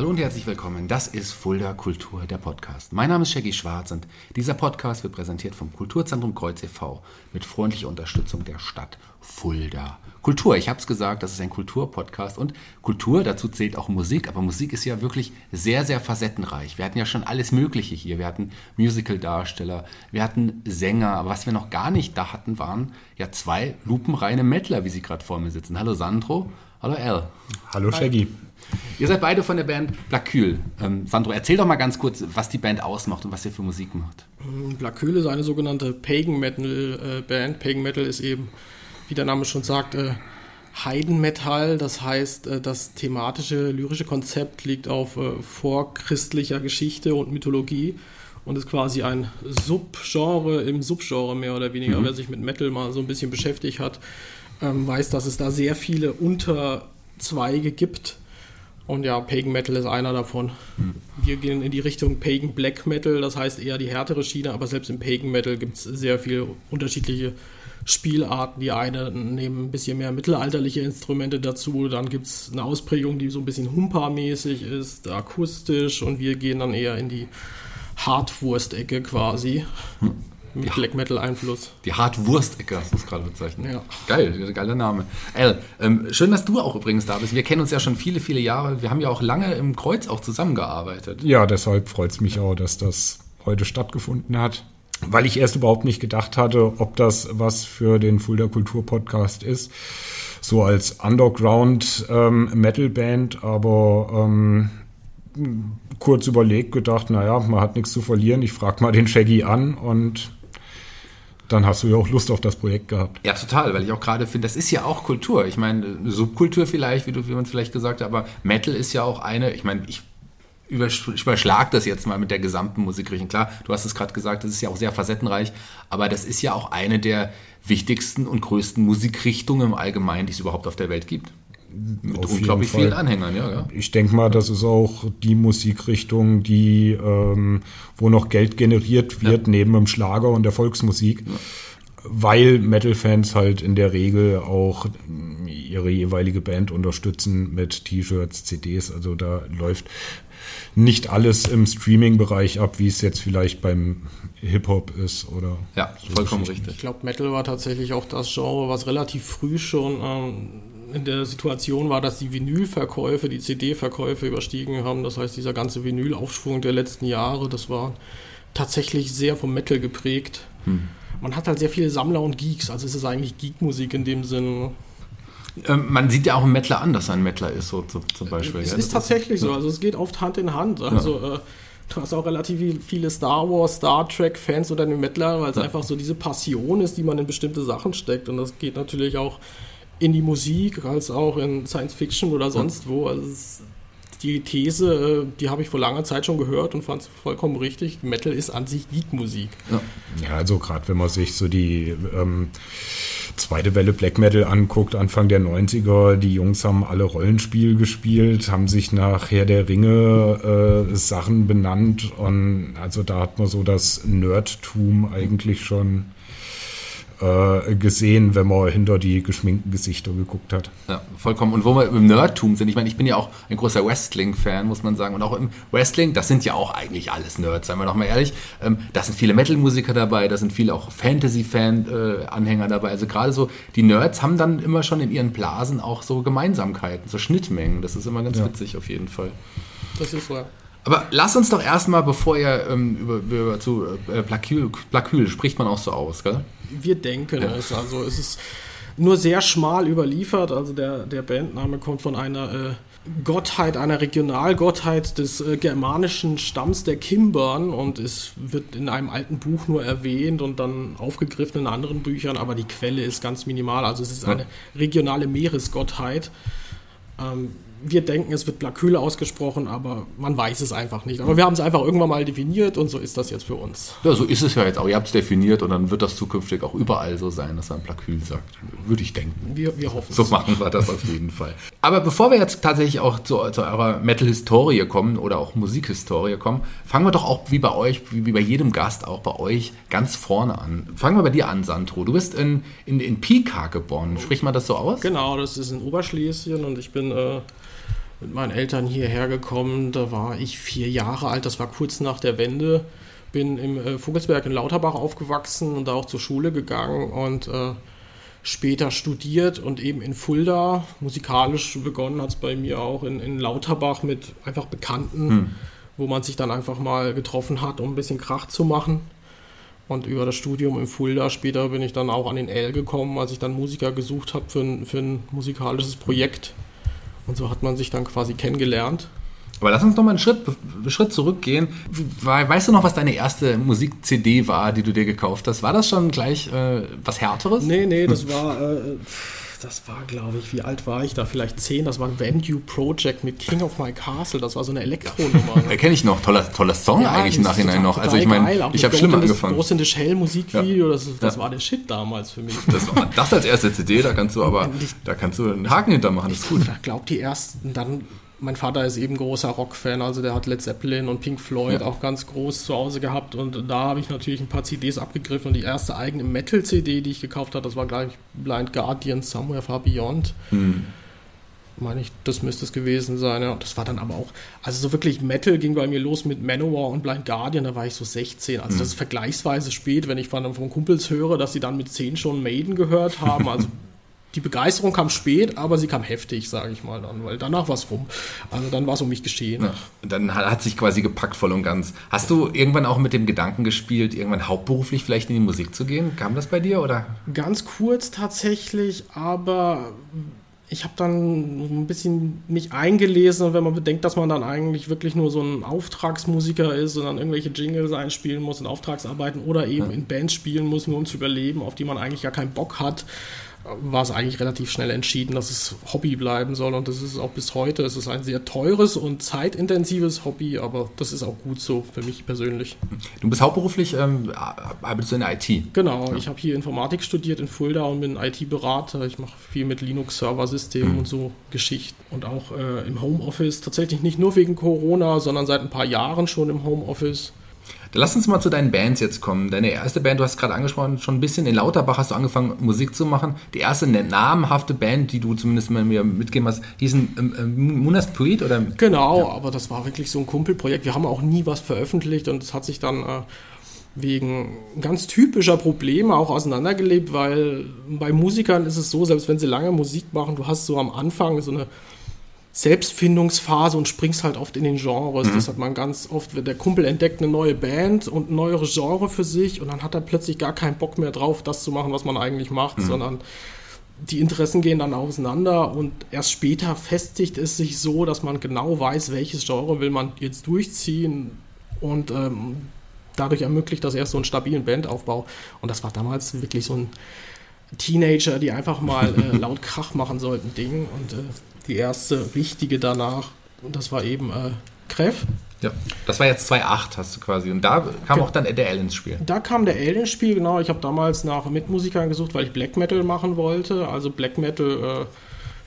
Hallo und herzlich willkommen. Das ist Fulda Kultur, der Podcast. Mein Name ist Shaggy Schwarz und dieser Podcast wird präsentiert vom Kulturzentrum Kreuz e.V. mit freundlicher Unterstützung der Stadt Fulda. Kultur, ich habe es gesagt, das ist ein Kulturpodcast und Kultur, dazu zählt auch Musik, aber Musik ist ja wirklich sehr, sehr facettenreich. Wir hatten ja schon alles Mögliche hier. Wir hatten Musical-Darsteller, wir hatten Sänger, aber was wir noch gar nicht da hatten, waren ja zwei lupenreine Mettler, wie sie gerade vor mir sitzen. Hallo Sandro, hallo Al. Hallo Shaggy. Ihr seid beide von der Band Blacule. Ähm, Sandro, erzähl doch mal ganz kurz, was die Band ausmacht und was ihr für Musik macht. Blacule ist eine sogenannte Pagan Metal äh, Band. Pagan Metal ist eben, wie der Name schon sagt, äh, Heidenmetall. Das heißt, äh, das thematische, lyrische Konzept liegt auf äh, vorchristlicher Geschichte und Mythologie und ist quasi ein Subgenre im Subgenre mehr oder weniger. Mhm. Wer sich mit Metal mal so ein bisschen beschäftigt hat, ähm, weiß, dass es da sehr viele Unterzweige gibt und ja, Pagan Metal ist einer davon. Hm. Wir gehen in die Richtung Pagan Black Metal, das heißt eher die härtere Schiene, aber selbst im Pagan Metal gibt es sehr viele unterschiedliche Spielarten. Die eine nehmen ein bisschen mehr mittelalterliche Instrumente dazu, dann gibt es eine Ausprägung, die so ein bisschen Humpa-mäßig ist, akustisch und wir gehen dann eher in die Hardwurst-Ecke quasi. Hm mit ja. Black Metal Einfluss. Die Hartwurst-Ecke hast du es gerade bezeichnet. Ja. Geil, geiler Name. Al, ähm, schön, dass du auch übrigens da bist. Wir kennen uns ja schon viele, viele Jahre. Wir haben ja auch lange im Kreuz auch zusammengearbeitet. Ja, deshalb freut es mich auch, dass das heute stattgefunden hat. Weil ich erst überhaupt nicht gedacht hatte, ob das was für den Fulda Kultur Podcast ist. So als Underground ähm, Metal Band, aber ähm, kurz überlegt, gedacht, naja, man hat nichts zu verlieren. Ich frage mal den Shaggy an und dann hast du ja auch Lust auf das Projekt gehabt. Ja, total, weil ich auch gerade finde, das ist ja auch Kultur. Ich meine, Subkultur vielleicht, wie, du, wie man vielleicht gesagt hat, aber Metal ist ja auch eine, ich meine, ich überschlag das jetzt mal mit der gesamten Musikrichtung. Klar, du hast es gerade gesagt, das ist ja auch sehr facettenreich, aber das ist ja auch eine der wichtigsten und größten Musikrichtungen im Allgemeinen, die es überhaupt auf der Welt gibt. Mit Auf unglaublich vielen Anhängern, ja, ja. Ich denke mal, das ist auch die Musikrichtung, die, ähm, wo noch Geld generiert wird, ja. neben dem Schlager und der Volksmusik. Ja. Weil Metal-Fans halt in der Regel auch ihre jeweilige Band unterstützen mit T-Shirts, CDs. Also da läuft nicht alles im Streaming-Bereich ab, wie es jetzt vielleicht beim Hip-Hop ist oder. Ja, vollkommen richtig. Ich glaube, Metal war tatsächlich auch das Genre, was relativ früh schon ähm, in der Situation war, dass die Vinylverkäufe, die CD-Verkäufe überstiegen haben. Das heißt, dieser ganze Vinylaufschwung der letzten Jahre, das war tatsächlich sehr vom Metal geprägt. Hm. Man hat halt sehr viele Sammler und Geeks, also es ist eigentlich Geek-Musik in dem Sinn. Ähm, man sieht ja auch einen Mettler an, dass er ein Mettler ist, so zum Beispiel. Es ja, ist tatsächlich ist, so, also es geht oft Hand in Hand. Also ja. äh, du hast auch relativ viele Star Wars, Star Trek-Fans unter den Mettler, weil es ja. einfach so diese Passion ist, die man in bestimmte Sachen steckt. Und das geht natürlich auch in die Musik als auch in Science Fiction oder sonst wo. Also die These, äh, die habe ich vor langer Zeit schon gehört und fand es vollkommen richtig. Metal ist an sich Geek-Musik. Ja. ja, also gerade wenn man sich so die ähm, zweite Welle Black Metal anguckt, Anfang der 90er, die Jungs haben alle Rollenspiel gespielt, haben sich nach Herr der Ringe äh, Sachen benannt und also da hat man so das Nerdtum eigentlich schon äh, gesehen, wenn man hinter die geschminkten Gesichter geguckt hat. Ja, vollkommen. Und wo wir im Nerdtum sind, ich meine, ich bin ja auch ein großer Wrestling-Fan, muss man sagen. Und auch im Wrestling, das sind ja auch eigentlich alles Nerds, seien wir doch mal ehrlich. Ähm, da sind viele Metal-Musiker dabei, da sind viele auch Fantasy-Fan-Anhänger dabei. Also gerade so, die Nerds haben dann immer schon in ihren Blasen auch so Gemeinsamkeiten, so Schnittmengen. Das ist immer ganz ja. witzig auf jeden Fall. Das ist so. Aber lass uns doch erstmal, bevor ihr ähm, über, über, zu äh, Placul, spricht man auch so aus, gell? Wir denken ja. es. Also es ist nur sehr schmal überliefert. Also der, der Bandname kommt von einer äh, Gottheit, einer Regionalgottheit des äh, germanischen Stamms der Kimbern und es wird in einem alten Buch nur erwähnt und dann aufgegriffen in anderen Büchern, aber die Quelle ist ganz minimal. Also es ist eine regionale Meeresgottheit. Ähm, wir denken, es wird Blacule ausgesprochen, aber man weiß es einfach nicht. Aber wir haben es einfach irgendwann mal definiert und so ist das jetzt für uns. Ja, so ist es ja jetzt auch. Ihr habt es definiert und dann wird das zukünftig auch überall so sein, dass man Blacule sagt. Würde ich denken. Wir, wir hoffen So machen wir das auf jeden Fall. Aber bevor wir jetzt tatsächlich auch zu, zu eurer Metal-Historie kommen oder auch Musikhistorie kommen, fangen wir doch auch wie bei euch, wie, wie, bei jedem Gast auch bei euch ganz vorne an. Fangen wir bei dir an, Sandro. Du bist in, in, in Pika geboren. Spricht man das so aus? Genau, das ist in Oberschlesien und ich bin äh, mit meinen Eltern hierher gekommen. Da war ich vier Jahre alt, das war kurz nach der Wende. Bin im äh, Vogelsberg in Lauterbach aufgewachsen und da auch zur Schule gegangen und äh, später studiert und eben in Fulda. Musikalisch begonnen hat es bei mir auch in, in, Lauterbach mit einfach Bekannten, hm. wo man sich dann einfach mal getroffen hat, um ein bisschen Krach zu machen. Und über das Studium in Fulda später bin ich dann auch an den L gekommen, als ich dann Musiker gesucht habe für für ein musikalisches Projekt. Und so hat man sich dann quasi kennengelernt. Aber lass uns noch mal einen Schritt, Schritt zurückgehen. Weißt du noch, was deine erste Musik-CD war, die du dir gekauft hast? War das schon gleich äh, was Härteres? Nee, nee, das war, äh, das war, glaube ich, wie alt war ich da? Vielleicht zehn. Das war ein Venue Project mit King of My Castle. Das war so eine Elektronummer. Erkenne ich noch. Toller, toller Song ja, eigentlich im Nachhinein noch. Also ich meine, ich habe schlimm angefangen. Das große Shell Musikvideo, ja. das, das ja. war der Shit damals für mich. Das war das als erste CD, da kannst du aber, da kannst du einen Haken hintermachen. Das ist gut. Ich glaube, die ersten dann mein Vater ist eben großer Rockfan, also der hat Led Zeppelin und Pink Floyd ja. auch ganz groß zu Hause gehabt und da habe ich natürlich ein paar CDs abgegriffen und die erste eigene Metal-CD, die ich gekauft habe, das war gleich Blind Guardian Somewhere Far Beyond. Hm. Meine ich, das müsste es gewesen sein. Ja. Das war dann aber auch, also so wirklich Metal ging bei mir los mit Manowar und Blind Guardian, da war ich so 16. Also hm. das ist vergleichsweise spät, wenn ich von, von Kumpels höre, dass sie dann mit 10 schon Maiden gehört haben. Also die Begeisterung kam spät, aber sie kam heftig, sage ich mal dann, weil danach war es rum. Also dann war es um mich geschehen. Ja, dann hat sich quasi gepackt voll und ganz. Hast du irgendwann auch mit dem Gedanken gespielt, irgendwann hauptberuflich vielleicht in die Musik zu gehen? Kam das bei dir oder? Ganz kurz tatsächlich, aber ich habe dann ein bisschen mich eingelesen und wenn man bedenkt, dass man dann eigentlich wirklich nur so ein Auftragsmusiker ist und dann irgendwelche Jingles einspielen muss und Auftragsarbeiten oder eben ja. in Bands spielen muss, nur um zu überleben, auf die man eigentlich gar keinen Bock hat, war es eigentlich relativ schnell entschieden, dass es Hobby bleiben soll und das ist es auch bis heute. Es ist ein sehr teures und zeitintensives Hobby, aber das ist auch gut so für mich persönlich. Du bist hauptberuflich, ähm, arbeitest du in der IT? Genau, ja. ich habe hier Informatik studiert in Fulda und bin IT-Berater. Ich mache viel mit Linux-Serversystemen mhm. und so Geschichten und auch äh, im Homeoffice. Tatsächlich nicht nur wegen Corona, sondern seit ein paar Jahren schon im Homeoffice. Lass uns mal zu deinen Bands jetzt kommen. Deine erste Band, du hast gerade angesprochen, schon ein bisschen in Lauterbach hast du angefangen, Musik zu machen. Die erste namhafte Band, die du zumindest mal mir mitgeben hast, hießen ähm, ähm, Munas Tweet oder? Genau, ja. aber das war wirklich so ein Kumpelprojekt. Wir haben auch nie was veröffentlicht und es hat sich dann äh, wegen ganz typischer Probleme auch auseinandergelebt, weil bei Musikern ist es so, selbst wenn sie lange Musik machen, du hast so am Anfang so eine Selbstfindungsphase und springst halt oft in den Genres. Mhm. Das hat man ganz oft, der Kumpel entdeckt eine neue Band und ein neues Genre für sich und dann hat er plötzlich gar keinen Bock mehr drauf, das zu machen, was man eigentlich macht, mhm. sondern die Interessen gehen dann auseinander und erst später festigt es sich so, dass man genau weiß, welches Genre will man jetzt durchziehen und ähm, dadurch ermöglicht das erst so einen stabilen Bandaufbau. Und das war damals wirklich so ein Teenager, die einfach mal äh, laut Krach machen sollten, Ding. Und äh, die erste richtige danach, und das war eben äh, Kreff. Ja, das war jetzt 2.8 hast du quasi. Und da kam Ge auch dann der L ins Spiel. Da kam der L ins Spiel, genau. Ich habe damals nach Mitmusikern gesucht, weil ich Black Metal machen wollte. Also Black Metal, äh,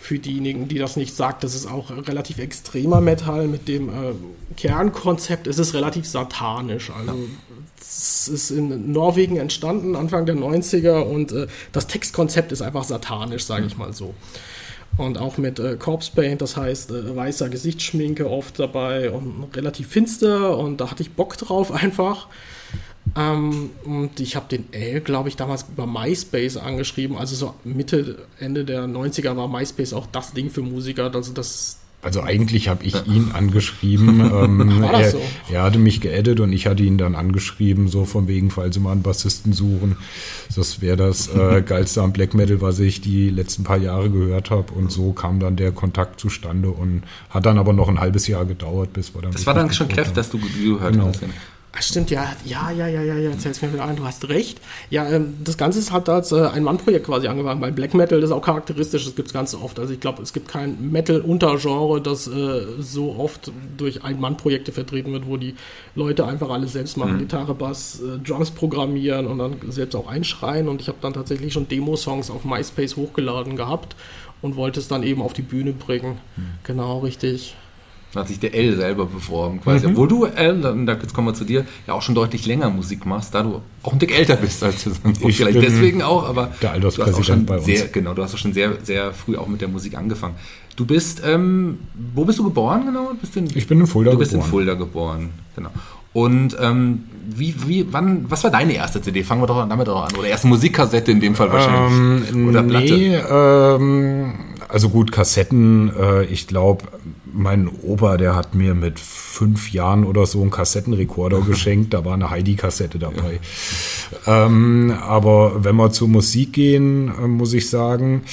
für diejenigen, die das nicht sagt, das ist auch relativ extremer Metal mit dem äh, Kernkonzept. Es ist relativ satanisch. Also es ist in Norwegen entstanden, Anfang der 90er und äh, das Textkonzept ist einfach satanisch, sage ich mal so. Und auch mit äh, Corpse Paint, das heißt äh, weißer Gesichtsschminke oft dabei und relativ finster und da hatte ich Bock drauf einfach. Ähm, und ich habe den L, glaube ich, damals über MySpace angeschrieben. Also so Mitte, Ende der 90er war MySpace auch das Ding für Musiker. Also das, also eigentlich habe ich ihn angeschrieben. ähm, War das so? er, er, hatte mich geedit und ich hatte ihn dann angeschrieben, so von wegen, falls Sie mal einen Bassisten suchen. Das wäre das äh, geilste am Black Metal, was ich die letzten paar Jahre gehört habe. Und so kam dann der Kontakt zustande und hat dann aber noch ein halbes Jahr gedauert, bis wir dann. Das war dann schon Kräfte, dass du gehört genau. hast. Ach, stimmt, ja, ja, ja, ja, ja, ja, erzähl's mir wieder ein, du hast recht. Ja, ähm, das Ganze ist halt als äh, ein Mann-Projekt quasi angefangen, weil Black Metal das ist auch charakteristisch, das gibt's ganz oft. Also ich glaube, es gibt kein Metal-Untergenre, das äh, so oft durch Ein-Mann-Projekte vertreten wird, wo die Leute einfach alles selbst machen, mhm. Gitarre, Bass, äh, Drums programmieren und dann selbst auch einschreien. Und ich habe dann tatsächlich schon Demo-Songs auf MySpace hochgeladen gehabt und wollte es dann eben auf die Bühne bringen. Mhm. Genau, richtig. Da hat sich der L selber beworben, quasi. Mhm. Obwohl du, L, da, jetzt kommen wir zu dir, ja auch schon deutlich länger Musik machst, da du auch ein Dick älter bist als du sonst. Ich Vielleicht deswegen auch, aber der Alterspräsident bei uns. Sehr, genau, du hast auch schon sehr, sehr früh auch mit der Musik angefangen. Du bist, ähm, wo bist du geboren genau? Bist in, ich bin in Fulda geboren. Du bist geboren. in Fulda geboren, genau. Und ähm, wie, wie, wann, was war deine erste CD? Fangen wir doch damit auch an. Oder erste Musikkassette in dem Fall wahrscheinlich. Ähm, Oder Platte? Nee, ähm, also gut, Kassetten, äh, ich glaube, mein Opa, der hat mir mit fünf Jahren oder so einen Kassettenrekorder geschenkt. Da war eine Heidi-Kassette dabei. Ja. Ähm, aber wenn wir zur Musik gehen, äh, muss ich sagen,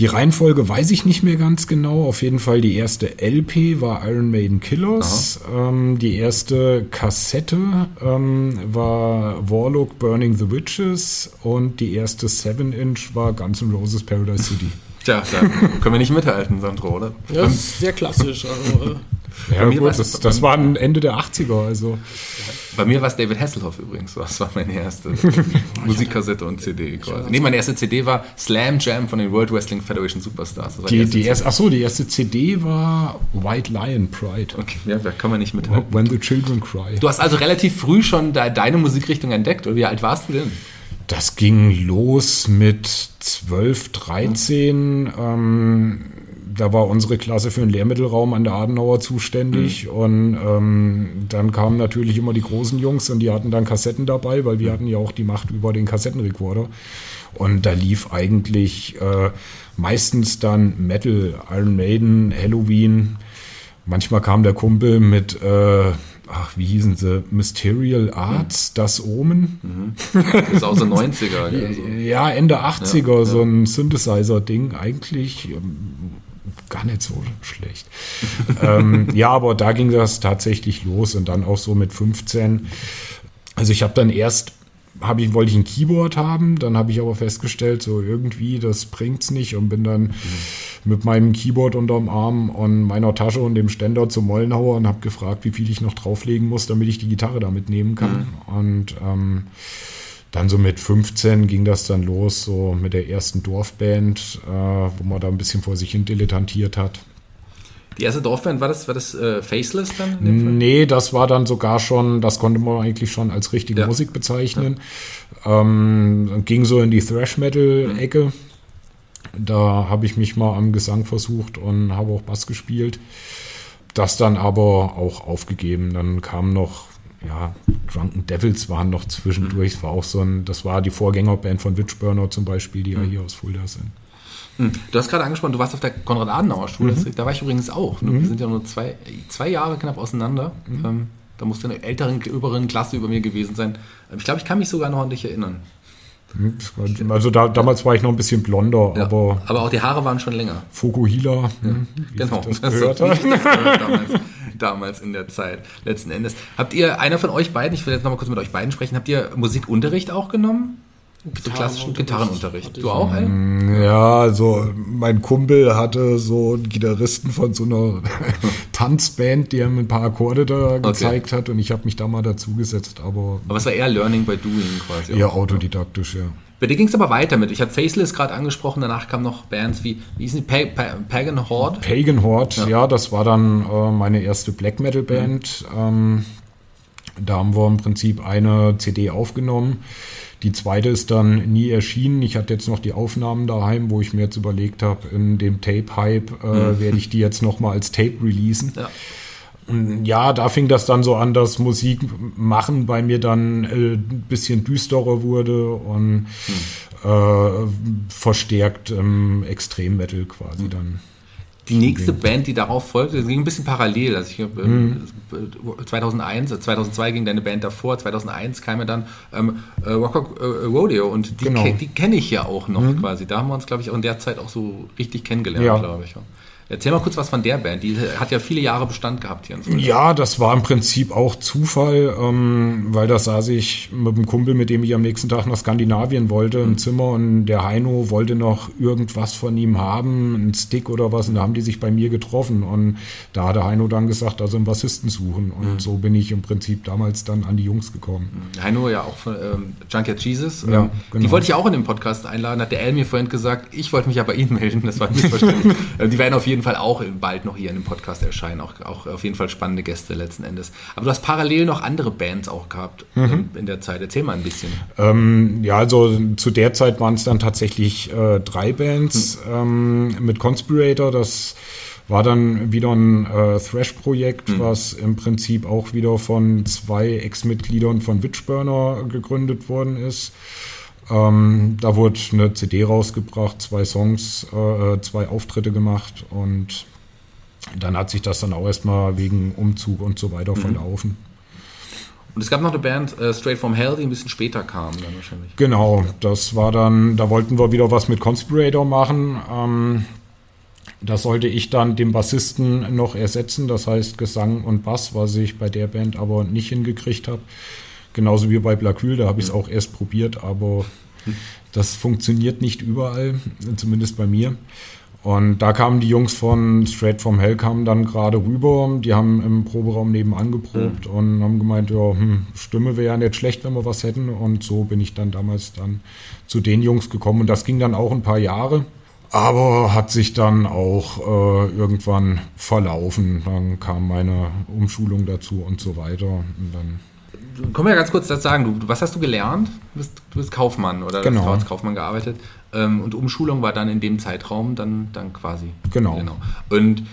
die Reihenfolge weiß ich nicht mehr ganz genau. Auf jeden Fall die erste LP war Iron Maiden Killers. Ähm, die erste Kassette ähm, war Warlock Burning the Witches und die erste 7-Inch war Guns N' Roses Paradise City. Tja, da können wir nicht mithalten, Sandro, oder? Ja, das ist sehr klassisch. Also, ja, gut, das, das war Ende der 80er. Also. Bei mir war es David Hasselhoff übrigens. Das war meine erste Musikkassette und CD quasi. Nee, meine erste CD war Slam Jam von den World Wrestling Federation Superstars. Die, die, die erste, achso, die erste CD war White Lion Pride. Okay, ja, da kann man nicht mithalten. When the Children Cry. Du hast also relativ früh schon de deine Musikrichtung entdeckt. Oder wie alt warst du denn? Das ging los mit 12, 13. Ähm, da war unsere Klasse für den Lehrmittelraum an der Adenauer zuständig. Mhm. Und ähm, dann kamen natürlich immer die großen Jungs und die hatten dann Kassetten dabei, weil wir hatten ja auch die Macht über den Kassettenrekorder. Und da lief eigentlich äh, meistens dann Metal, Iron Maiden, Halloween. Manchmal kam der Kumpel mit äh, ach, wie hießen sie? Mysterial Arts, mhm. das Omen. Mhm. Das ist aus den 90er. Also. Ja, Ende 80er, ja, so ein Synthesizer-Ding. Eigentlich ähm, gar nicht so schlecht. ähm, ja, aber da ging das tatsächlich los und dann auch so mit 15. Also ich habe dann erst habe ich, wollte ich ein Keyboard haben, dann habe ich aber festgestellt, so irgendwie, das bringt's nicht und bin dann mhm. mit meinem Keyboard unterm Arm und meiner Tasche und dem Ständer zum Mollenhauer und habe gefragt, wie viel ich noch drauflegen muss, damit ich die Gitarre da mitnehmen kann. Mhm. Und ähm, dann so mit 15 ging das dann los, so mit der ersten Dorfband, äh, wo man da ein bisschen vor sich hin dilettantiert hat. Die erste Dorfband, war das, war das äh, Faceless dann? Nee, das war dann sogar schon, das konnte man eigentlich schon als richtige ja. Musik bezeichnen. Ja. Ähm, ging so in die Thrash-Metal-Ecke. Mhm. Da habe ich mich mal am Gesang versucht und habe auch Bass gespielt. Das dann aber auch aufgegeben. Dann kam noch, ja, Drunken Devils waren noch zwischendurch. Mhm. war auch so ein, das war die Vorgängerband von Witchburner zum Beispiel, die mhm. ja hier aus Fulda sind. Hm. Du hast gerade angesprochen, du warst auf der Konrad-Adenauer-Schule. Mhm. Da war ich übrigens auch. Ne? Mhm. Wir sind ja nur zwei, zwei Jahre knapp auseinander. Mhm. Ähm, da musste eine älteren, übereren Klasse über mir gewesen sein. Ähm, ich glaube, ich kann mich sogar noch an dich erinnern. Hm, also da, damals war ich noch ein bisschen blonder, ja, aber. Aber auch die Haare waren schon länger. Fukuhila, ja, hm, genau. Das, das gehört hat. damals, damals in der Zeit, letzten Endes. Habt ihr, einer von euch beiden, ich will jetzt noch mal kurz mit euch beiden sprechen, habt ihr Musikunterricht auch genommen? So klassischen Gitarrenunterricht. Du auch, ey? Mm, ja, also mein Kumpel hatte so einen Gitarristen von so einer Tanzband, die ihm ein paar Akkorde da gezeigt okay. hat und ich habe mich da mal dazugesetzt, aber... Aber es war eher Learning by Doing quasi. Eher autodidaktisch, ja. Bei dir ging es aber weiter mit. Ich habe Faceless gerade angesprochen, danach kamen noch Bands wie, wie hießen die? Pa pa Pagan Horde? Pagan Horde, ja. ja das war dann äh, meine erste Black Metal Band. Mhm. Ähm, da haben wir im Prinzip eine CD aufgenommen die zweite ist dann nie erschienen. Ich hatte jetzt noch die Aufnahmen daheim, wo ich mir jetzt überlegt habe, in dem Tape-Hype äh, mhm. werde ich die jetzt nochmal als Tape releasen. Ja. Und ja, da fing das dann so an, dass Musik machen bei mir dann äh, ein bisschen düsterer wurde und mhm. äh, verstärkt ähm, Extrem-Metal quasi mhm. dann die nächste Band, die darauf folgte, das ging ein bisschen parallel. Also ich, mhm. 2001, 2002 ging deine Band davor, 2001 kam ja dann ähm, äh, Rock äh, Rodeo und die, genau. ke die kenne ich ja auch noch mhm. quasi. Da haben wir uns, glaube ich, auch in der Zeit auch so richtig kennengelernt, ja. glaube ich. Erzähl mal kurz was von der Band. Die hat ja viele Jahre Bestand gehabt hier. In ja, das war im Prinzip auch Zufall, ähm, weil da saß ich mit einem Kumpel, mit dem ich am nächsten Tag nach Skandinavien wollte, im Zimmer und der Heino wollte noch irgendwas von ihm haben, einen Stick oder was und da haben die sich bei mir getroffen und da hat der Heino dann gesagt, also einen Bassisten suchen und mhm. so bin ich im Prinzip damals dann an die Jungs gekommen. Mhm. Heino ja auch von ähm, Junkyard Jesus. Ja, ähm, genau. Die wollte ich auch in den Podcast einladen, hat der El mir vorhin gesagt, ich wollte mich aber ihn melden, das war ein Missverständnis. Äh, die werden auf jeden Fall auch bald noch hier in dem Podcast erscheinen. Auch, auch auf jeden Fall spannende Gäste letzten Endes. Aber du hast parallel noch andere Bands auch gehabt mhm. ähm, in der Zeit. Erzähl mal ein bisschen. Ähm, ja, also zu der Zeit waren es dann tatsächlich äh, drei Bands mhm. ähm, mit Conspirator. Das war dann wieder ein äh, Thrash-Projekt, mhm. was im Prinzip auch wieder von zwei Ex-Mitgliedern von Witchburner gegründet worden ist. Ähm, da wurde eine CD rausgebracht, zwei Songs, äh, zwei Auftritte gemacht und dann hat sich das dann auch erstmal wegen Umzug und so weiter mhm. verlaufen. Und es gab noch eine Band, äh, Straight from Hell, die ein bisschen später kam dann wahrscheinlich. Genau, das war dann, da wollten wir wieder was mit Conspirator machen. Ähm, das sollte ich dann dem Bassisten noch ersetzen, das heißt Gesang und Bass, was ich bei der Band aber nicht hingekriegt habe. Genauso wie bei Blackwell, da habe ich es auch erst probiert, aber das funktioniert nicht überall, zumindest bei mir. Und da kamen die Jungs von Straight from Hell kamen dann gerade rüber. Die haben im Proberaum nebenan geprobt mhm. und haben gemeint, ja, hm, Stimme wäre ja nicht schlecht, wenn wir was hätten. Und so bin ich dann damals dann zu den Jungs gekommen. Und das ging dann auch ein paar Jahre. Aber hat sich dann auch äh, irgendwann verlaufen. Dann kam meine Umschulung dazu und so weiter. Und dann Komm ja ganz kurz das sagen, du, was hast du gelernt? Du bist, du bist Kaufmann oder genau. hast als Kaufmann gearbeitet. Ähm, und Umschulung war dann in dem Zeitraum dann, dann quasi. Genau. genau. Und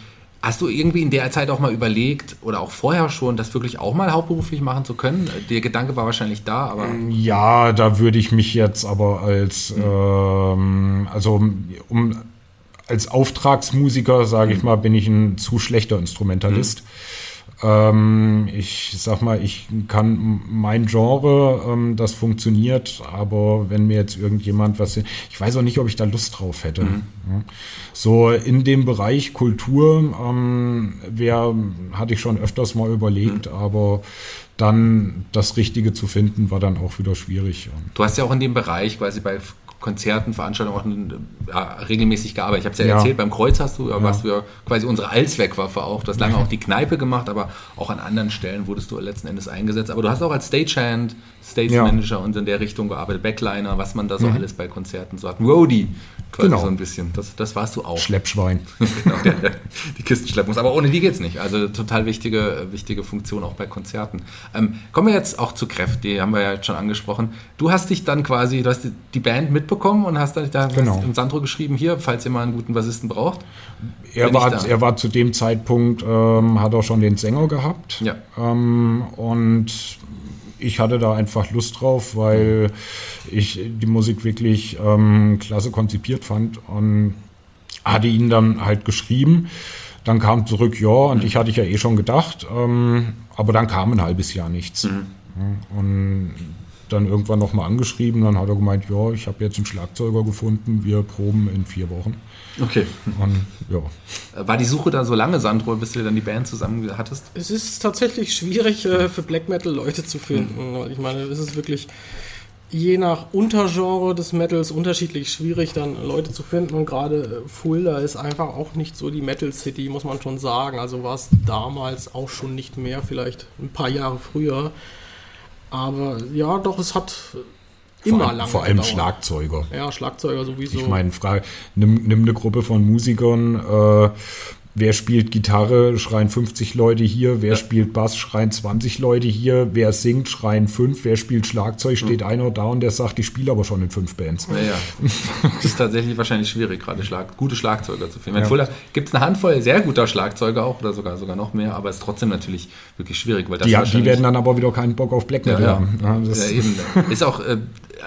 hast du irgendwie in der Zeit auch mal überlegt oder auch vorher schon, das wirklich auch mal hauptberuflich machen zu können? Der Gedanke war wahrscheinlich da, aber. Ja, da würde ich mich jetzt aber als, mhm. ähm, also um als Auftragsmusiker, sage ich mhm. mal, bin ich ein zu schlechter Instrumentalist. Mhm. Ähm, ich sag mal, ich kann mein Genre, ähm, das funktioniert, aber wenn mir jetzt irgendjemand was, ich weiß auch nicht, ob ich da Lust drauf hätte. Mhm. So in dem Bereich Kultur ähm, wär, hatte ich schon öfters mal überlegt, mhm. aber dann das Richtige zu finden, war dann auch wieder schwierig. Du hast ja auch in dem Bereich quasi bei Konzerten, Veranstaltungen auch ja, regelmäßig gearbeitet. Ich habe es ja, ja, erzählt, beim Kreuz hast du, ja. warst du ja quasi unsere Allzweckwaffe auch. Du hast lange auch die Kneipe gemacht, aber auch an anderen Stellen wurdest du letzten Endes eingesetzt. Aber du hast auch als Stagehand, Stage Manager und in der Richtung gearbeitet, Backliner, was man da so mhm. alles bei Konzerten so hat. Roadie, quasi genau. so ein bisschen. Das, das warst du auch. Schleppschwein. genau, der, der, die Kisten schleppen muss. Aber ohne die geht's nicht. Also total wichtige, wichtige Funktion auch bei Konzerten. Ähm, kommen wir jetzt auch zu Kräft, die haben wir ja jetzt schon angesprochen. Du hast dich dann quasi, du hast die, die Band mitbekommen und hast dann da genau. im Sandro geschrieben, hier, falls ihr mal einen guten Bassisten braucht. Er war, er war zu dem Zeitpunkt, ähm, hat er schon den Sänger gehabt. Ja. Ähm, und ich hatte da einfach Lust drauf, weil ich die Musik wirklich ähm, klasse konzipiert fand und hatte ihn dann halt geschrieben. Dann kam zurück, ja, und ich hatte ich ja eh schon gedacht, ähm, aber dann kam ein halbes Jahr nichts. Mhm. Und dann irgendwann nochmal angeschrieben, dann hat er gemeint, ja, ich habe jetzt einen Schlagzeuger gefunden, wir proben in vier Wochen. Okay. Und, ja. War die Suche da so lange, Sandro, bis du dann die Band zusammen hattest? Es ist tatsächlich schwierig äh, für Black Metal Leute zu finden. Mhm. Ich meine, es ist wirklich je nach Untergenre des Metals unterschiedlich schwierig, dann Leute zu finden. Und gerade äh, Fulda ist einfach auch nicht so die Metal City, muss man schon sagen. Also war es damals auch schon nicht mehr, vielleicht ein paar Jahre früher. Aber ja, doch, es hat immer vor, lange Vor allem gedauert. Schlagzeuger. Ja, Schlagzeuger sowieso. Ich meine, nimm, nimm eine Gruppe von Musikern, äh, wer spielt Gitarre, schreien 50 Leute hier, wer ja. spielt Bass, schreien 20 Leute hier, wer singt, schreien 5, wer spielt Schlagzeug, steht mhm. einer da und der sagt, ich spiele aber schon in fünf Bands. Ja, ja. das ist tatsächlich wahrscheinlich schwierig, gerade Schlag, gute Schlagzeuger zu finden. Ja. Gibt es eine Handvoll sehr guter Schlagzeuger auch oder sogar, sogar noch mehr, aber es ist trotzdem natürlich wirklich schwierig. Weil das die, die werden dann aber wieder keinen Bock auf Black Metal ja, haben. Ja, ja, eben. Ist auch, äh,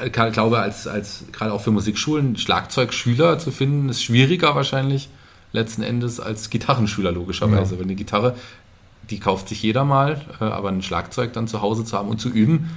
ich glaube, als, als gerade auch für Musikschulen Schlagzeugschüler zu finden, ist schwieriger wahrscheinlich letzten Endes als Gitarrenschüler logischerweise. Ja. Wenn eine Gitarre, die kauft sich jeder mal, äh, aber ein Schlagzeug dann zu Hause zu haben und zu üben,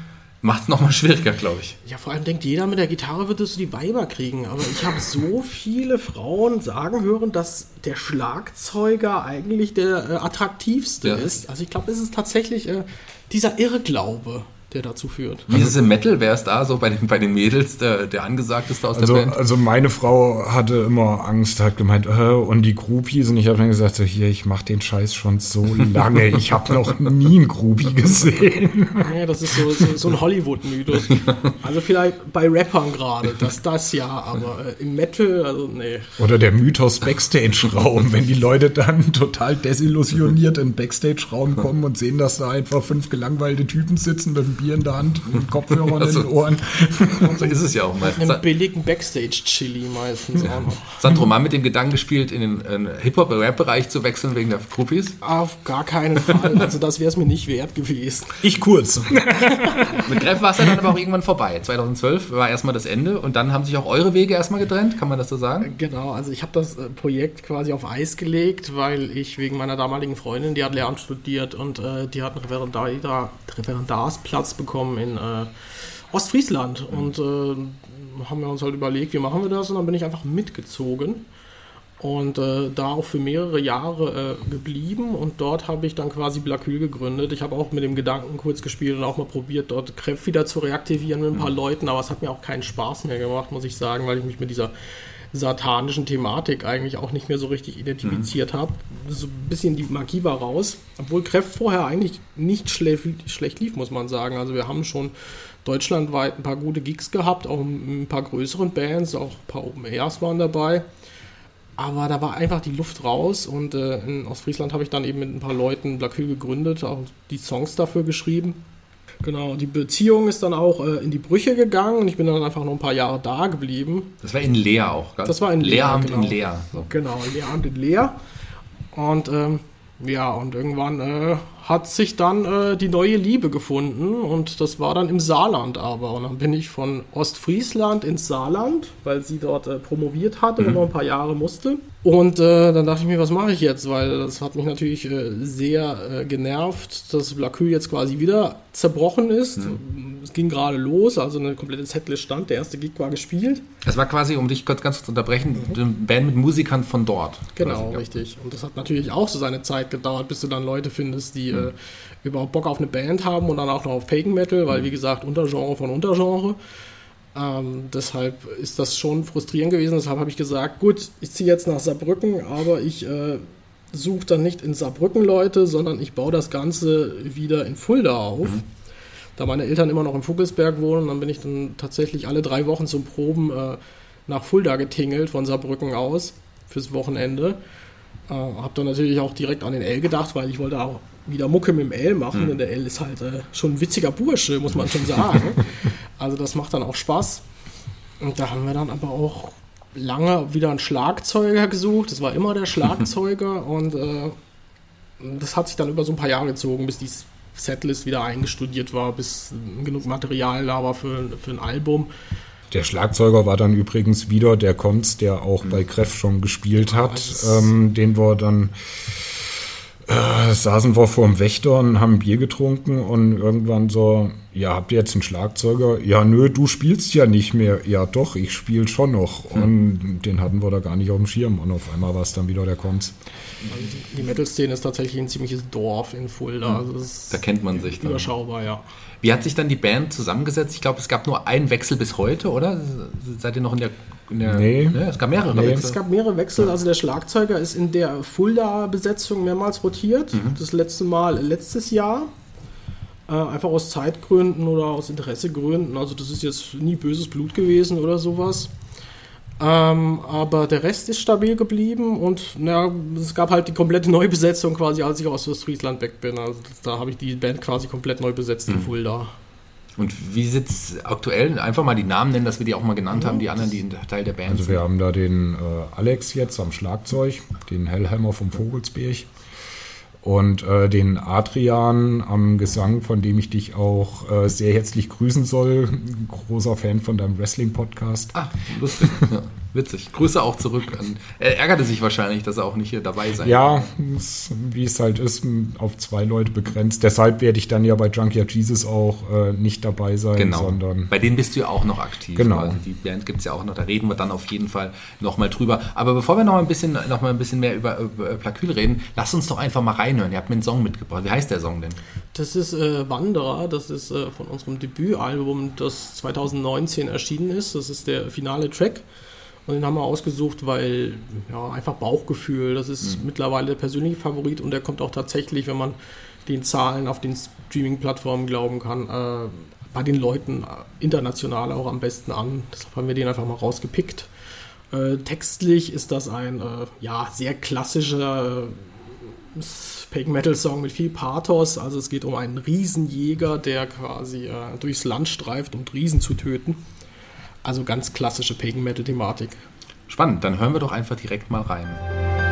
macht es nochmal schwieriger, glaube ich. Ja, vor allem denkt jeder, mit der Gitarre würdest du die Weiber kriegen. Aber ich habe so viele Frauen sagen hören, dass der Schlagzeuger eigentlich der äh, attraktivste ja. ist. Also ich glaube, es ist tatsächlich äh, dieser Irrglaube der dazu führt. Wie ist es im Metal? Wer ist da so bei den, bei den Mädels der, der angesagteste aus also, der Band? Also meine Frau hatte immer Angst, hat gemeint, äh, und die Groupies. Und ich habe dann gesagt, so, hier, ich mache den Scheiß schon so lange. Ich habe noch nie einen Groupie gesehen. Ja, das ist so, so, so ein Hollywood-Mythos. Also vielleicht bei Rappern gerade, das das ja, aber äh, im Metal, also nee. Oder der Mythos Backstage-Raum, wenn die Leute dann total desillusioniert in Backstage-Raum kommen und sehen, dass da einfach fünf gelangweilte Typen sitzen mit einem Bier in der Hand und Kopfhörer also, in den Ohren. So ist es ja auch meistens. Einem billigen Backstage-Chili meistens auch noch. Sandro, mal mit dem Gedanken gespielt, in den, den Hip-Hop-Rap-Bereich zu wechseln wegen der Groupies? Auf gar keinen Fall. Also das wäre es mir nicht wert gewesen. Ich kurz. mit Greff war es dann aber auch irgendwann vorbei. 2012 war erstmal das Ende und dann haben sich auch eure Wege erstmal getrennt, kann man das so sagen? Genau, also ich habe das äh, Projekt quasi auf Eis gelegt, weil ich wegen meiner damaligen Freundin, die hat Lehramt studiert und äh, die hat einen Referendar Referendarsplatz bekommen in äh, Ostfriesland. Mhm. Und äh, haben wir uns halt überlegt, wie machen wir das? Und dann bin ich einfach mitgezogen. Und äh, da auch für mehrere Jahre äh, geblieben und dort habe ich dann quasi Blacul gegründet. Ich habe auch mit dem Gedanken kurz gespielt und auch mal probiert, dort Kräfte wieder zu reaktivieren mit ein paar mhm. Leuten, aber es hat mir auch keinen Spaß mehr gemacht, muss ich sagen, weil ich mich mit dieser satanischen Thematik eigentlich auch nicht mehr so richtig identifiziert mhm. habe. So ein bisschen die Magie war raus, obwohl Kräft vorher eigentlich nicht schle schlecht lief, muss man sagen. Also wir haben schon deutschlandweit ein paar gute Gigs gehabt, auch ein paar größeren Bands, auch ein paar Open Airs waren dabei. Aber da war einfach die Luft raus und äh, in Ostfriesland habe ich dann eben mit ein paar Leuten Blackhüll gegründet, auch die Songs dafür geschrieben. Genau, die Beziehung ist dann auch äh, in die Brüche gegangen und ich bin dann einfach noch ein paar Jahre da geblieben. Das war in Leer auch, gell? Das war in Leer. Lehramt genau. in Leer. So. Genau, Lehramt in Leer. Und ähm, ja, und irgendwann äh, hat sich dann äh, die neue Liebe gefunden und das war dann im Saarland aber. Und dann bin ich von Ostfriesland ins Saarland, weil sie dort äh, promoviert hatte mhm. und noch ein paar Jahre musste. Und äh, dann dachte ich mir, was mache ich jetzt? Weil das hat mich natürlich äh, sehr äh, genervt, dass Blacue jetzt quasi wieder zerbrochen ist. Mhm. Es ging gerade los, also eine komplette Setlist stand. Der erste Gig war gespielt. Es war quasi, um dich kurz ganz zu unterbrechen, mhm. eine Band mit Musikern von dort. Genau, quasi, richtig. Und das hat natürlich auch so seine Zeit gedauert, bis du dann Leute findest, die mhm. äh, überhaupt Bock auf eine Band haben und dann auch noch auf Pagan Metal, weil mhm. wie gesagt, Untergenre von Untergenre. Ähm, deshalb ist das schon frustrierend gewesen. Deshalb habe ich gesagt, gut, ich ziehe jetzt nach Saarbrücken, aber ich äh, suche dann nicht in Saarbrücken Leute, sondern ich baue das Ganze wieder in Fulda auf. Mhm. Da meine Eltern immer noch im Vogelsberg wohnen, dann bin ich dann tatsächlich alle drei Wochen zum Proben äh, nach Fulda getingelt von Saarbrücken aus fürs Wochenende. Äh, habe dann natürlich auch direkt an den L gedacht, weil ich wollte auch wieder Mucke mit dem L machen, mhm. denn der L ist halt äh, schon ein witziger Bursche, muss man schon sagen. also das macht dann auch Spaß. Und da haben wir dann aber auch lange wieder einen Schlagzeuger gesucht. Das war immer der Schlagzeuger und äh, das hat sich dann über so ein paar Jahre gezogen, bis die Setlist wieder eingestudiert war, bis genug Material da war für, für ein Album. Der Schlagzeuger war dann übrigens wieder der Konz, der auch bei Kreff schon gespielt hat. Ähm, den wir dann äh, saßen wir vor dem Wächter und haben Bier getrunken und irgendwann so, ja, habt ihr jetzt einen Schlagzeuger? Ja, nö, du spielst ja nicht mehr. Ja, doch, ich spiele schon noch. Hm. Und den hatten wir da gar nicht auf dem Schirm. Und auf einmal war es dann wieder der Konz. Also die Metal-Szene ist tatsächlich ein ziemliches Dorf in Fulda. Hm. Also da kennt man sich dann. Überschaubar, ja. Wie hat sich dann die Band zusammengesetzt? Ich glaube, es gab nur einen Wechsel bis heute, oder? Seid ihr noch in der der, nee. Ne, es gab mehrere nee. Wechsel. Es gab mehrere Wechsel. Also der Schlagzeuger ist in der Fulda-Besetzung mehrmals rotiert. Mhm. Das letzte Mal letztes Jahr. Äh, einfach aus Zeitgründen oder aus Interessegründen. Also das ist jetzt nie böses Blut gewesen oder sowas. Ähm, aber der Rest ist stabil geblieben und na, es gab halt die komplette Neubesetzung quasi, als ich aus Ostfriesland weg bin. Also da habe ich die Band quasi komplett neu besetzt mhm. in Fulda. Und wie sieht es aktuell? Einfach mal die Namen nennen, dass wir die auch mal genannt ja, haben, die anderen, die Teil der Band also sind. Also wir haben da den äh, Alex jetzt am Schlagzeug, den Hellhammer vom Vogelsberg und äh, den Adrian am Gesang, von dem ich dich auch äh, sehr herzlich grüßen soll. Großer Fan von deinem Wrestling-Podcast. Ah, lustig. Ja. Witzig. Grüße auch zurück. An, er ärgerte sich wahrscheinlich, dass er auch nicht hier dabei sein Ja, es, wie es halt ist, auf zwei Leute begrenzt. Deshalb werde ich dann ja bei Junkyard Jesus auch äh, nicht dabei sein, genau. sondern. Bei denen bist du ja auch noch aktiv. Genau. Also die Band gibt es ja auch noch, da reden wir dann auf jeden Fall nochmal drüber. Aber bevor wir noch ein bisschen, noch mal ein bisschen mehr über, über Plakyl reden, lass uns doch einfach mal reinhören. Ihr habt mir einen Song mitgebracht. Wie heißt der Song denn? Das ist äh, Wanderer, das ist äh, von unserem Debütalbum, das 2019 erschienen ist. Das ist der finale Track. Und den haben wir ausgesucht, weil ja, einfach Bauchgefühl, das ist mhm. mittlerweile der persönliche Favorit und der kommt auch tatsächlich, wenn man den Zahlen auf den Streaming-Plattformen glauben kann, äh, bei den Leuten international auch am besten an. Deshalb haben wir den einfach mal rausgepickt. Äh, textlich ist das ein äh, ja, sehr klassischer äh, Pagan Metal Song mit viel Pathos. Also es geht um einen Riesenjäger, der quasi äh, durchs Land streift, um Riesen zu töten. Also ganz klassische Pagan Metal Thematik. Spannend, dann hören wir doch einfach direkt mal rein.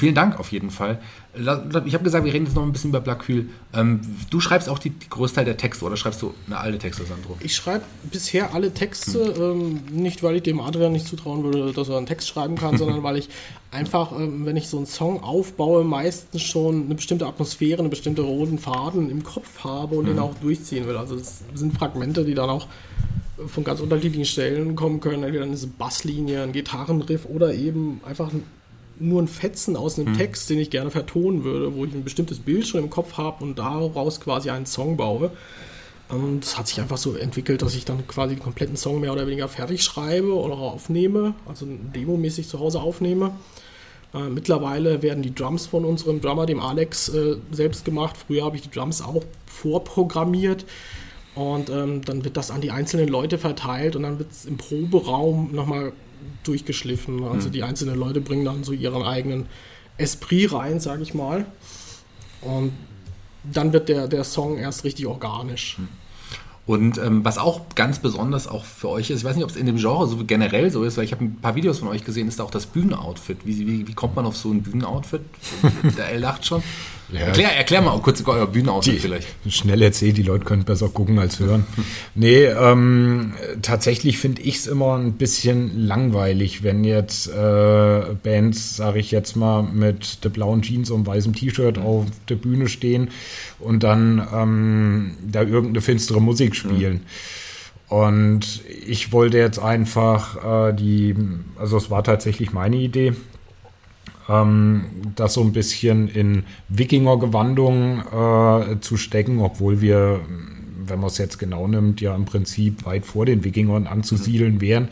Vielen Dank auf jeden Fall. Ich habe gesagt, wir reden jetzt noch ein bisschen über Blackhühl. Ähm, du schreibst auch die, die Großteil der Texte oder schreibst du eine alte Texte, Sandro? Ich schreibe bisher alle Texte, hm. ähm, nicht weil ich dem Adrian nicht zutrauen würde, dass er einen Text schreiben kann, sondern weil ich einfach, ähm, wenn ich so einen Song aufbaue, meistens schon eine bestimmte Atmosphäre, eine bestimmte roten Faden im Kopf habe und hm. den auch durchziehen will. Also es sind Fragmente, die dann auch von ganz unterschiedlichen Stellen kommen können. Entweder eine Basslinie, ein Gitarrenriff oder eben einfach ein nur ein Fetzen aus einem mhm. Text, den ich gerne vertonen würde, wo ich ein bestimmtes Bild schon im Kopf habe und daraus quasi einen Song baue. Und es hat sich einfach so entwickelt, dass ich dann quasi den kompletten Song mehr oder weniger fertig schreibe oder aufnehme, also demomäßig zu Hause aufnehme. Äh, mittlerweile werden die Drums von unserem Drummer, dem Alex, äh, selbst gemacht. Früher habe ich die Drums auch vorprogrammiert. Und ähm, dann wird das an die einzelnen Leute verteilt und dann wird es im Proberaum nochmal durchgeschliffen. Also mhm. die einzelnen Leute bringen dann so ihren eigenen Esprit rein, sage ich mal. Und dann wird der, der Song erst richtig organisch. Mhm. Und ähm, was auch ganz besonders auch für euch ist, ich weiß nicht, ob es in dem Genre so generell so ist, weil ich habe ein paar Videos von euch gesehen, ist auch das Bühnenoutfit. Wie, wie, wie kommt man auf so ein Bühnenoutfit? Der L lacht schon. Ja, erklär, erklär mal kurz euer Bühnenausschnitt vielleicht. Schnell erzählt, die Leute können besser gucken als hören. nee, ähm, tatsächlich finde ich es immer ein bisschen langweilig, wenn jetzt äh, Bands, sage ich jetzt mal, mit der blauen Jeans und weißem T-Shirt auf der Bühne stehen und dann ähm, da irgendeine finstere Musik spielen. Mhm. Und ich wollte jetzt einfach äh, die, also es war tatsächlich meine Idee, ähm, das so ein bisschen in Wikinger-Gewandung äh, zu stecken, obwohl wir, wenn man es jetzt genau nimmt, ja im Prinzip weit vor den Wikingern anzusiedeln mhm. wären.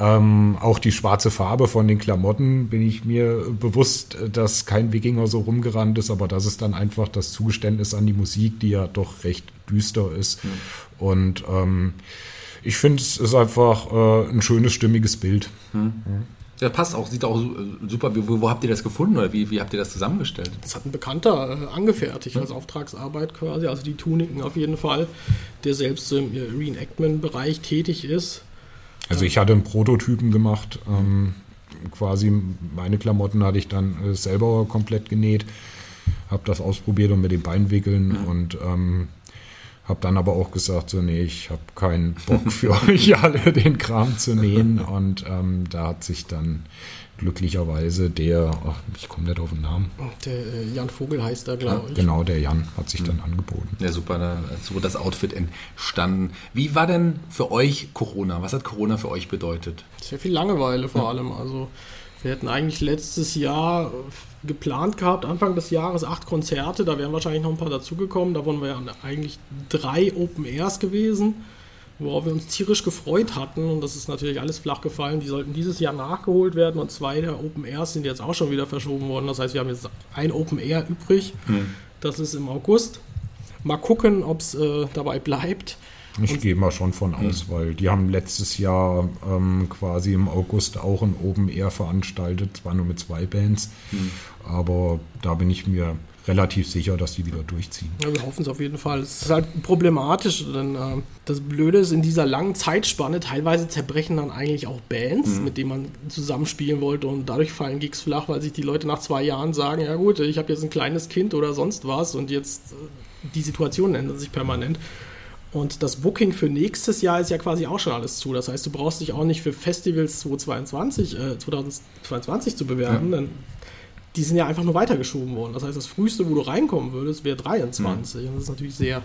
Ähm, auch die schwarze Farbe von den Klamotten bin ich mir bewusst, dass kein Wikinger so rumgerannt ist, aber das ist dann einfach das Zugeständnis an die Musik, die ja doch recht düster ist. Mhm. Und ähm, ich finde, es ist einfach äh, ein schönes, stimmiges Bild. Mhm. Ja, passt auch, sieht auch super. Wo, wo habt ihr das gefunden oder wie, wie habt ihr das zusammengestellt? Das hat ein Bekannter äh, angefertigt als Auftragsarbeit quasi, also die Tuniken auf jeden Fall, der selbst im Reenactment-Bereich tätig ist. Also ich hatte einen Prototypen gemacht, ähm, quasi meine Klamotten hatte ich dann äh, selber komplett genäht, habe das ausprobiert und mit den Beinwickeln mhm. und ähm, habe dann aber auch gesagt, so nee, ich habe keinen Bock für euch alle den Kram zu nähen. Und ähm, da hat sich dann glücklicherweise der, ach, ich komme nicht auf den Namen. Der äh, Jan Vogel heißt er, glaube ich. Genau, der Jan hat sich mhm. dann angeboten. Ja, super, da so das Outfit entstanden. Wie war denn für euch Corona? Was hat Corona für euch bedeutet? Sehr viel Langeweile vor allem. Also wir hätten eigentlich letztes Jahr geplant gehabt, Anfang des Jahres acht Konzerte, da wären wahrscheinlich noch ein paar dazugekommen. Da waren wir ja eigentlich drei Open Airs gewesen, worauf wir uns tierisch gefreut hatten. Und das ist natürlich alles flach gefallen. Die sollten dieses Jahr nachgeholt werden und zwei der Open Airs sind jetzt auch schon wieder verschoben worden. Das heißt, wir haben jetzt ein Open Air übrig. Hm. Das ist im August. Mal gucken, ob es äh, dabei bleibt. Ich gehe mal schon von aus, mhm. weil die haben letztes Jahr ähm, quasi im August auch ein Open Air veranstaltet, zwar nur mit zwei Bands, mhm. aber da bin ich mir relativ sicher, dass die wieder durchziehen. Ja, wir hoffen es auf jeden Fall. Es ist halt problematisch, denn äh, das Blöde ist, in dieser langen Zeitspanne teilweise zerbrechen dann eigentlich auch Bands, mhm. mit denen man zusammenspielen wollte und dadurch fallen Gigs flach, weil sich die Leute nach zwei Jahren sagen, ja gut, ich habe jetzt ein kleines Kind oder sonst was und jetzt äh, die Situation ändert sich permanent. Und das Booking für nächstes Jahr ist ja quasi auch schon alles zu. Das heißt, du brauchst dich auch nicht für Festivals 2022, äh, 2022 zu bewerben, ja. denn die sind ja einfach nur weitergeschoben worden. Das heißt, das früheste, wo du reinkommen würdest, wäre 23. Mhm. Und das ist natürlich sehr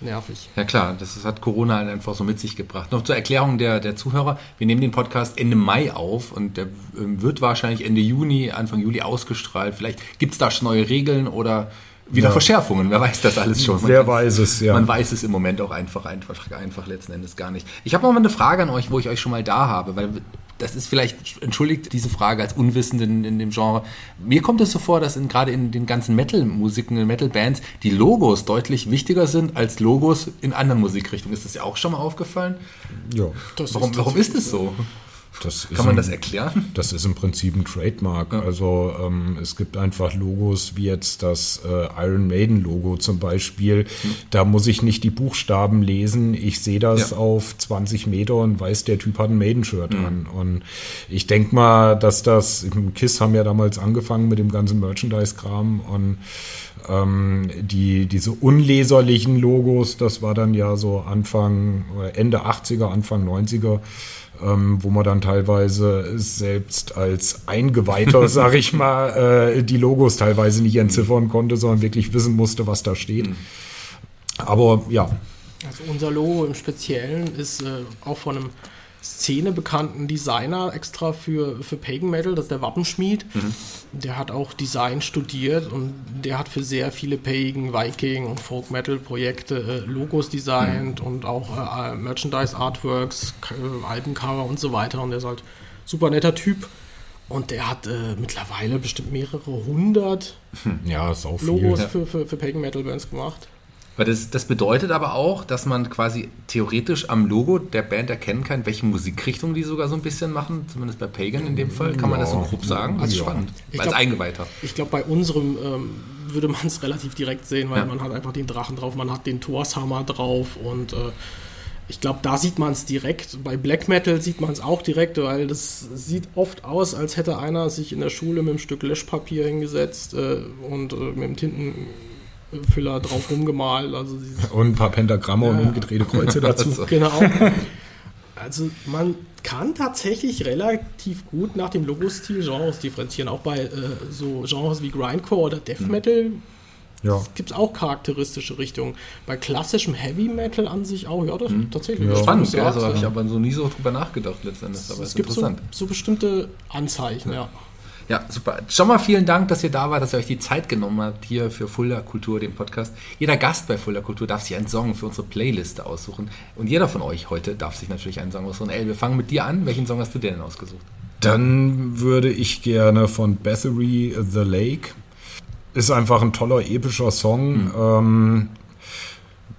nervig. Ja klar, das hat Corona halt einfach so mit sich gebracht. Noch zur Erklärung der, der Zuhörer. Wir nehmen den Podcast Ende Mai auf und der ähm, wird wahrscheinlich Ende Juni, Anfang Juli ausgestrahlt. Vielleicht gibt es da schon neue Regeln oder wieder ja. Verschärfungen. Wer weiß das alles schon? Man Wer weiß es, ja. Man weiß es im Moment auch einfach, einfach, einfach letzten Endes gar nicht. Ich habe noch mal eine Frage an euch, wo ich euch schon mal da habe, weil das ist vielleicht, entschuldigt diese Frage als Unwissenden in dem Genre. Mir kommt es so vor, dass in, gerade in den ganzen Metal-Musiken, in Metal-Bands, die Logos deutlich wichtiger sind als Logos in anderen Musikrichtungen. Ist das ja auch schon mal aufgefallen? Ja. warum, ist, warum ist es so? Das Kann man das erklären? Das ist im Prinzip ein Trademark. Ja. Also ähm, es gibt einfach Logos wie jetzt das äh, Iron Maiden Logo zum Beispiel. Hm. Da muss ich nicht die Buchstaben lesen. Ich sehe das ja. auf 20 Meter und weiß, der Typ hat ein Maiden-Shirt hm. an. Und ich denke mal, dass das, KISS haben ja damals angefangen mit dem ganzen Merchandise-Kram und ähm, die, diese unleserlichen Logos, das war dann ja so Anfang, Ende 80er, Anfang 90er ähm, wo man dann teilweise selbst als Eingeweihter, sag ich mal, äh, die Logos teilweise nicht entziffern konnte, sondern wirklich wissen musste, was da steht. Mhm. Aber ja. Also unser Logo im Speziellen ist äh, auch von einem Szene bekannten Designer extra für, für Pagan Metal, das ist der Wappenschmied. Mhm. Der hat auch Design studiert und der hat für sehr viele Pagan, Viking und Folk Metal Projekte äh, Logos designt mhm. und auch äh, Merchandise Artworks, äh, Albencover und so weiter. Und der ist halt super netter Typ. Und der hat äh, mittlerweile bestimmt mehrere hundert ja, Logos für, für, für Pagan Metal Bands gemacht. Weil das, das bedeutet aber auch, dass man quasi theoretisch am Logo der Band erkennen kann, welche Musikrichtung die sogar so ein bisschen machen, zumindest bei Pagan in dem Fall. Kann ja, man das so grob sagen? Das ist ja. spannend, ich als glaub, Eingeweihter. Ich glaube, bei unserem ähm, würde man es relativ direkt sehen, weil ja. man hat einfach den Drachen drauf, man hat den Torshammer drauf und äh, ich glaube, da sieht man es direkt. Bei Black Metal sieht man es auch direkt, weil das sieht oft aus, als hätte einer sich in der Schule mit einem Stück Löschpapier hingesetzt äh, und äh, mit einem Tintenfüller drauf rumgemalt. Also und ein paar Pentagramme ja, und umgedrehte Kreuze dazu. genau. Also man kann tatsächlich relativ gut nach dem Logostil Genres differenzieren. Auch bei äh, so Genres wie Grindcore oder Death hm. Metal ja. gibt es auch charakteristische Richtungen. Bei klassischem Heavy Metal an sich auch, ja, das hm. tatsächlich. Ja. Spannend, ja, also habe ich aber so nie so drüber nachgedacht letztendlich. Aber es gibt so, so, bestimmte Anzeichen, ja. Ja, super. Schon mal vielen Dank, dass ihr da wart, dass ihr euch die Zeit genommen habt hier für Fulda Kultur, den Podcast. Jeder Gast bei Fulda Kultur darf sich einen Song für unsere Playliste aussuchen. Und jeder von euch heute darf sich natürlich einen Song aussuchen. El, wir fangen mit dir an. Welchen Song hast du dir denn ausgesucht? Dann würde ich gerne von Bathory The Lake. Ist einfach ein toller, epischer Song. Mhm. Ähm,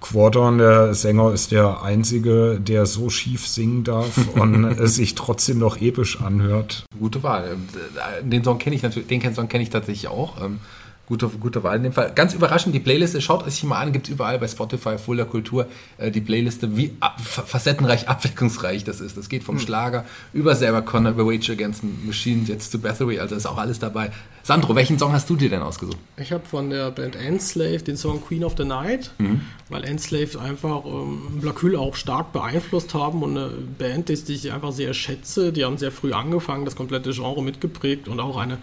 Quorton, der Sänger, ist der Einzige, der so schief singen darf und es sich trotzdem noch episch anhört. Gute Wahl. Den Song kenne ich natürlich, den Song kenne ich tatsächlich auch. Gute, gute Wahl in dem Fall. Ganz überraschend, die Playliste, schaut euch mal an, gibt es überall bei Spotify, Fuller Kultur, äh, die Playliste, wie ab, facettenreich, abwechslungsreich das ist. Das geht vom hm. Schlager über selber Connor, über Wage Against Machine, jetzt zu Bathory, also ist auch alles dabei. Sandro, welchen Song hast du dir denn ausgesucht? Ich habe von der Band Enslave den Song Queen of the Night, mhm. weil Enslave einfach ähm, Blacul auch stark beeinflusst haben und eine Band, die ich einfach sehr schätze. Die haben sehr früh angefangen, das komplette Genre mitgeprägt und auch eine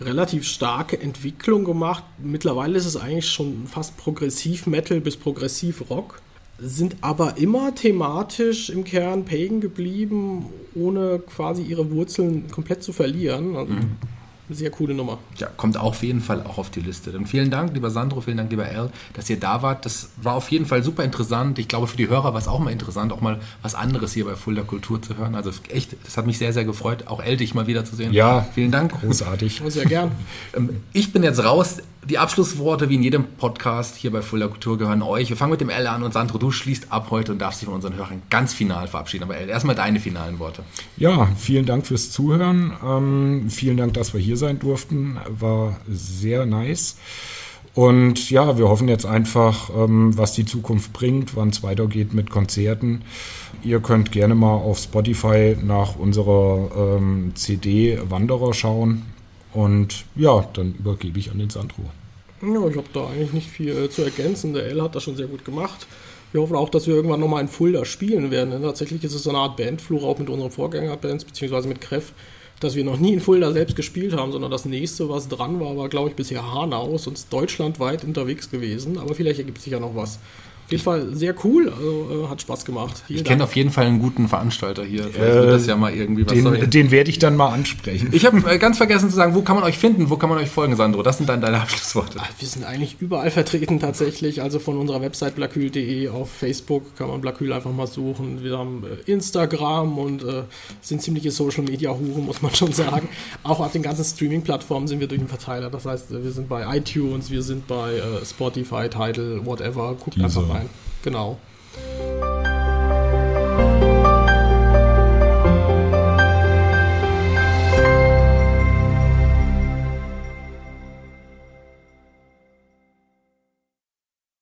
relativ starke Entwicklung gemacht. Mittlerweile ist es eigentlich schon fast progressiv Metal bis progressiv Rock, sind aber immer thematisch im Kern Pagan geblieben, ohne quasi ihre Wurzeln komplett zu verlieren. Also mhm sehr coole Nummer. Ja, kommt auf jeden Fall auch auf die Liste. Dann vielen Dank, lieber Sandro, vielen Dank, lieber Al, dass ihr da wart. Das war auf jeden Fall super interessant. Ich glaube, für die Hörer war es auch mal interessant, auch mal was anderes hier bei Fulda Kultur zu hören. Also echt, das hat mich sehr, sehr gefreut, auch El dich mal wieder zu sehen. Ja, vielen Dank. Großartig. Sehr gern. Ähm, ich bin jetzt raus die Abschlussworte, wie in jedem Podcast hier bei Fuller Kultur, gehören euch. Wir fangen mit dem L an und Sandro, du schließt ab heute und darfst dich von unseren Hörern ganz final verabschieden. Aber L, erstmal deine finalen Worte. Ja, vielen Dank fürs Zuhören. Ähm, vielen Dank, dass wir hier sein durften. War sehr nice. Und ja, wir hoffen jetzt einfach, ähm, was die Zukunft bringt, wann es weitergeht mit Konzerten. Ihr könnt gerne mal auf Spotify nach unserer ähm, CD Wanderer schauen. Und ja, dann übergebe ich an den Sandro. Ja, ich habe da eigentlich nicht viel äh, zu ergänzen. Der L hat das schon sehr gut gemacht. Wir hoffen auch, dass wir irgendwann nochmal in Fulda spielen werden. Denn tatsächlich ist es so eine Art Bandflur auch mit unseren Vorgängerbands, beziehungsweise mit Kreff, dass wir noch nie in Fulda selbst gespielt haben, sondern das nächste, was dran war, war, glaube ich, bisher Hanau, sonst deutschlandweit unterwegs gewesen. Aber vielleicht ergibt sich ja noch was jeden Fall sehr cool. Also, äh, hat Spaß gemacht. Vielen ich kenne auf jeden Fall einen guten Veranstalter hier. Vielleicht äh, wird das ja mal irgendwie was. Den, den werde ich dann mal ansprechen. Ich habe äh, ganz vergessen zu sagen, wo kann man euch finden? Wo kann man euch folgen, Sandro? Das sind dann deine Abschlussworte. Wir sind eigentlich überall vertreten tatsächlich. Also von unserer Website blackhühl.de auf Facebook kann man Blackhühl einfach mal suchen. Wir haben äh, Instagram und äh, sind ziemliche Social Media Huren, muss man schon sagen. Auch auf den ganzen Streaming-Plattformen sind wir durch den Verteiler. Das heißt, wir sind bei iTunes, wir sind bei Spotify, Tidal, whatever. Guckt Diese. einfach rein sein. Genau.